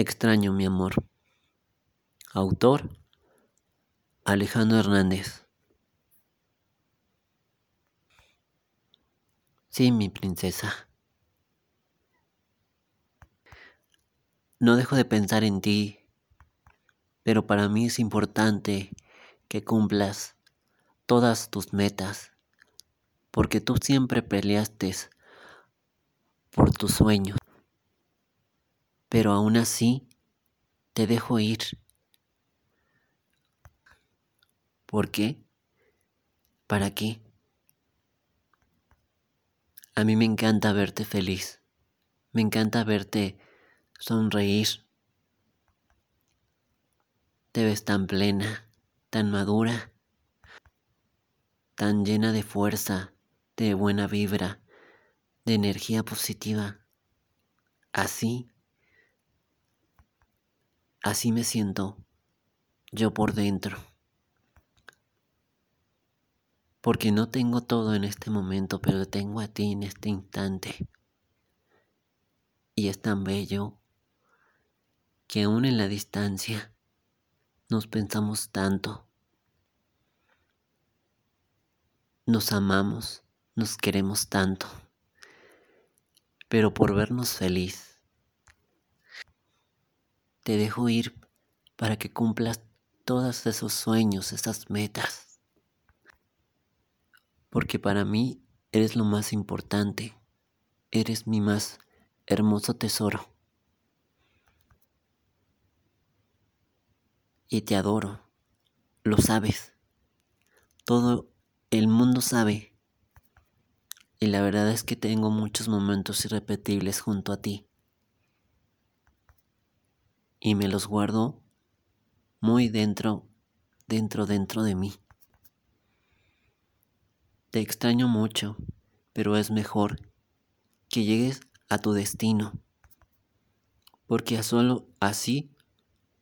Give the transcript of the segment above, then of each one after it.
Extraño, mi amor. Autor Alejandro Hernández. Sí, mi princesa. No dejo de pensar en ti, pero para mí es importante que cumplas todas tus metas, porque tú siempre peleaste por tus sueños, pero aún así te dejo ir. ¿Por qué? ¿Para qué? A mí me encanta verte feliz, me encanta verte sonreír. Te ves tan plena, tan madura, tan llena de fuerza, de buena vibra, de energía positiva. Así, así me siento yo por dentro. Porque no tengo todo en este momento, pero tengo a ti en este instante. Y es tan bello que aún en la distancia nos pensamos tanto. Nos amamos, nos queremos tanto. Pero por vernos feliz, te dejo ir para que cumplas todos esos sueños, esas metas. Porque para mí eres lo más importante, eres mi más hermoso tesoro. y te adoro. Lo sabes. Todo el mundo sabe. Y la verdad es que tengo muchos momentos irrepetibles junto a ti. Y me los guardo muy dentro, dentro, dentro de mí. Te extraño mucho, pero es mejor que llegues a tu destino. Porque solo así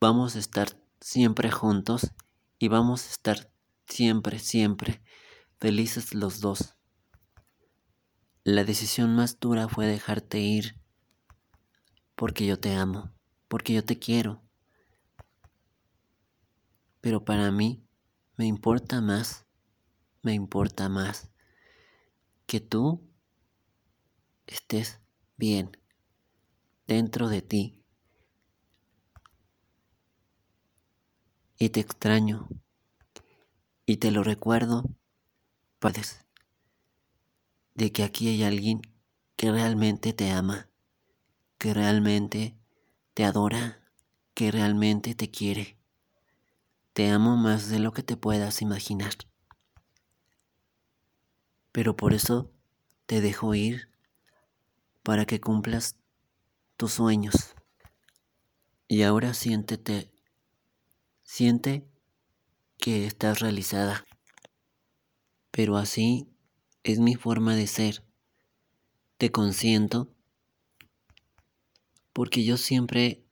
vamos a estar siempre juntos y vamos a estar siempre, siempre felices los dos. La decisión más dura fue dejarte ir porque yo te amo, porque yo te quiero. Pero para mí me importa más, me importa más que tú estés bien dentro de ti y te extraño y te lo recuerdo, puedes, de que aquí hay alguien que realmente te ama, que realmente te adora, que realmente te quiere. Te amo más de lo que te puedas imaginar. Pero por eso te dejo ir para que cumplas tus sueños. Y ahora siéntete Siente que estás realizada. Pero así es mi forma de ser. Te consiento porque yo siempre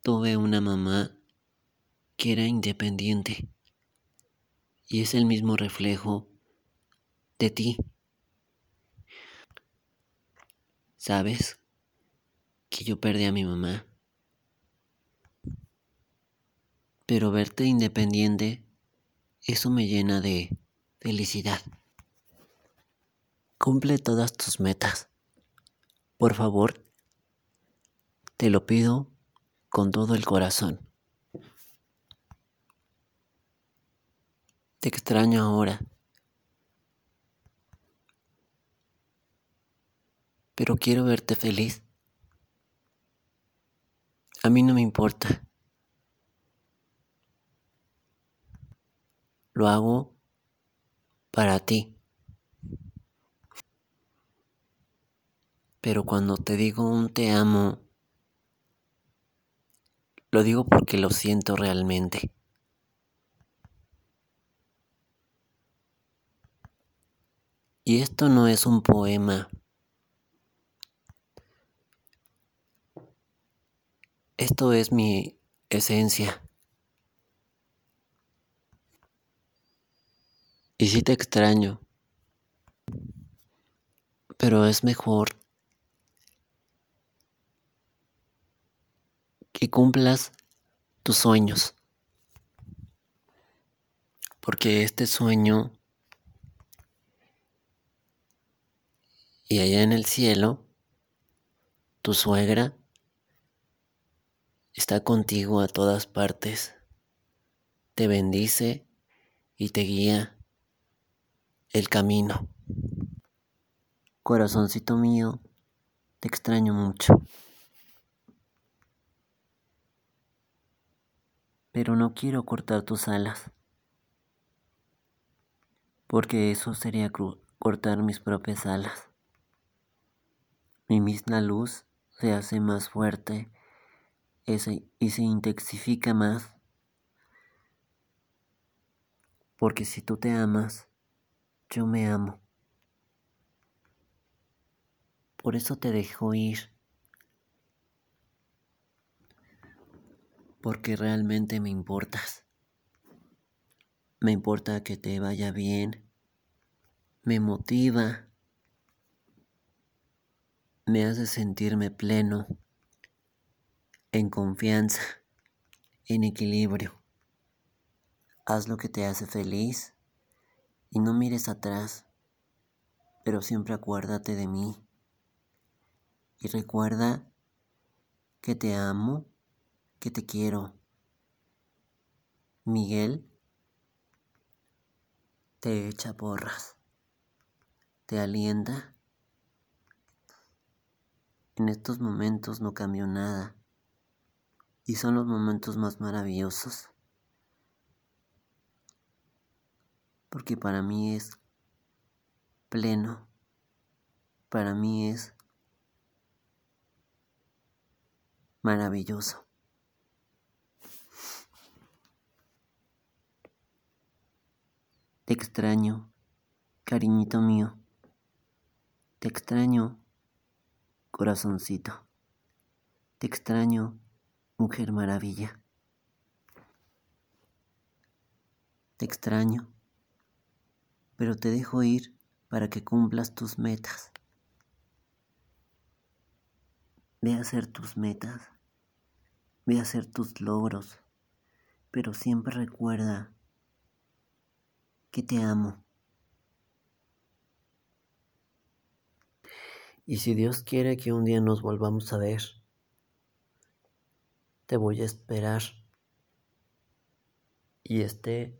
tuve una mamá que era independiente y es el mismo reflejo de ti. ¿Sabes que yo perdí a mi mamá? Pero verte independiente, eso me llena de felicidad. Cumple todas tus metas. Por favor, te lo pido con todo el corazón. Te extraño ahora. Pero quiero verte feliz. A mí no me importa lo hago para ti. Pero cuando te digo un te amo, lo digo porque lo siento realmente. Y esto no es un poema. Esto es mi esencia. Y sí te extraño. Pero es mejor que cumplas tus sueños. Porque este sueño y allá en el cielo, tu suegra está contigo a todas partes, te bendice y te guía el camino. Corazoncito mío, te extraño mucho. Pero no quiero cortar tus alas, porque eso sería cortar mis propias alas. Mi misma luz se hace más fuerte y se intensifica más. Porque si tú te amas, yo me amo. Por eso te dejo ir. Porque realmente me importas. Me importa que te vaya bien. Me motiva. Me hace sentirme pleno en confianza, en equilibrio. Haz lo que te hace feliz y no mires atrás, pero siempre acuérdate de mí. Y recuerda que te amo, que te quiero. Miguel te echa porras, te alienta. En estos momentos no cambió nada y son los momentos más maravillosos. Porque para mí es pleno, para mí es maravilloso. Te extraño, cariñito mío. Te extraño, corazoncito. Te extraño, Mujer Maravilla. Te extraño, pero te dejo ir para que cumplas tus metas. Ve a hacer tus metas, ve a hacer tus logros, pero siempre recuerda que te amo. Y si Dios quiere que un día nos volvamos a ver, te voy a esperar. Y esté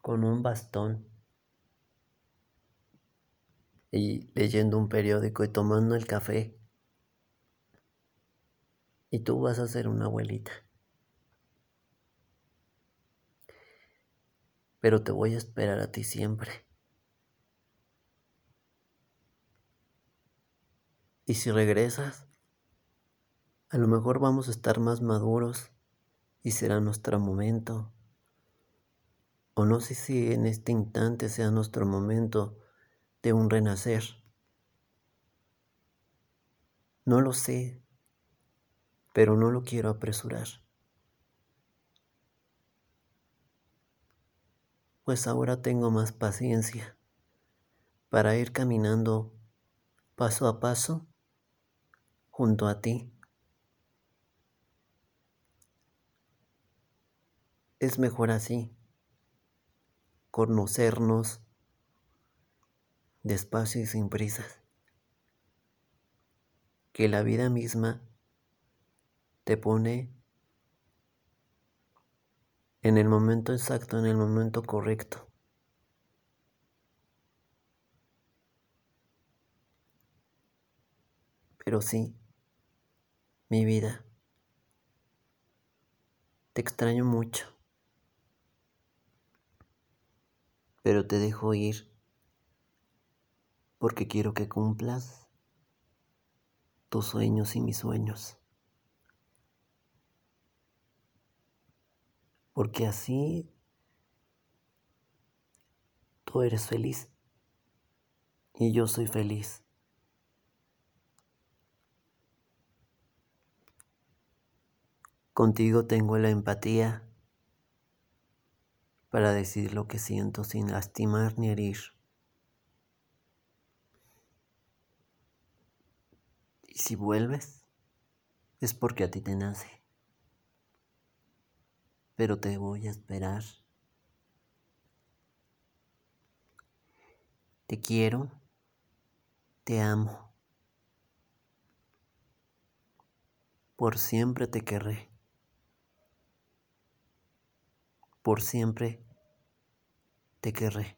con un bastón y leyendo un periódico y tomando el café. Y tú vas a ser una abuelita. Pero te voy a esperar a ti siempre. Y si regresas, a lo mejor vamos a estar más maduros y será nuestro momento. O no sé si en este instante sea nuestro momento de un renacer. No lo sé, pero no lo quiero apresurar. Pues ahora tengo más paciencia para ir caminando paso a paso junto a ti. es mejor así, conocernos despacio y sin prisas, que la vida misma te pone en el momento exacto, en el momento correcto. Pero sí, mi vida, te extraño mucho. pero te dejo ir porque quiero que cumplas tus sueños y mis sueños. Porque así tú eres feliz y yo soy feliz. Contigo tengo la empatía para decir lo que siento sin lastimar ni herir. Y si vuelves, es porque a ti te nace. Pero te voy a esperar. Te quiero, te amo. Por siempre te querré. Por siempre te querré.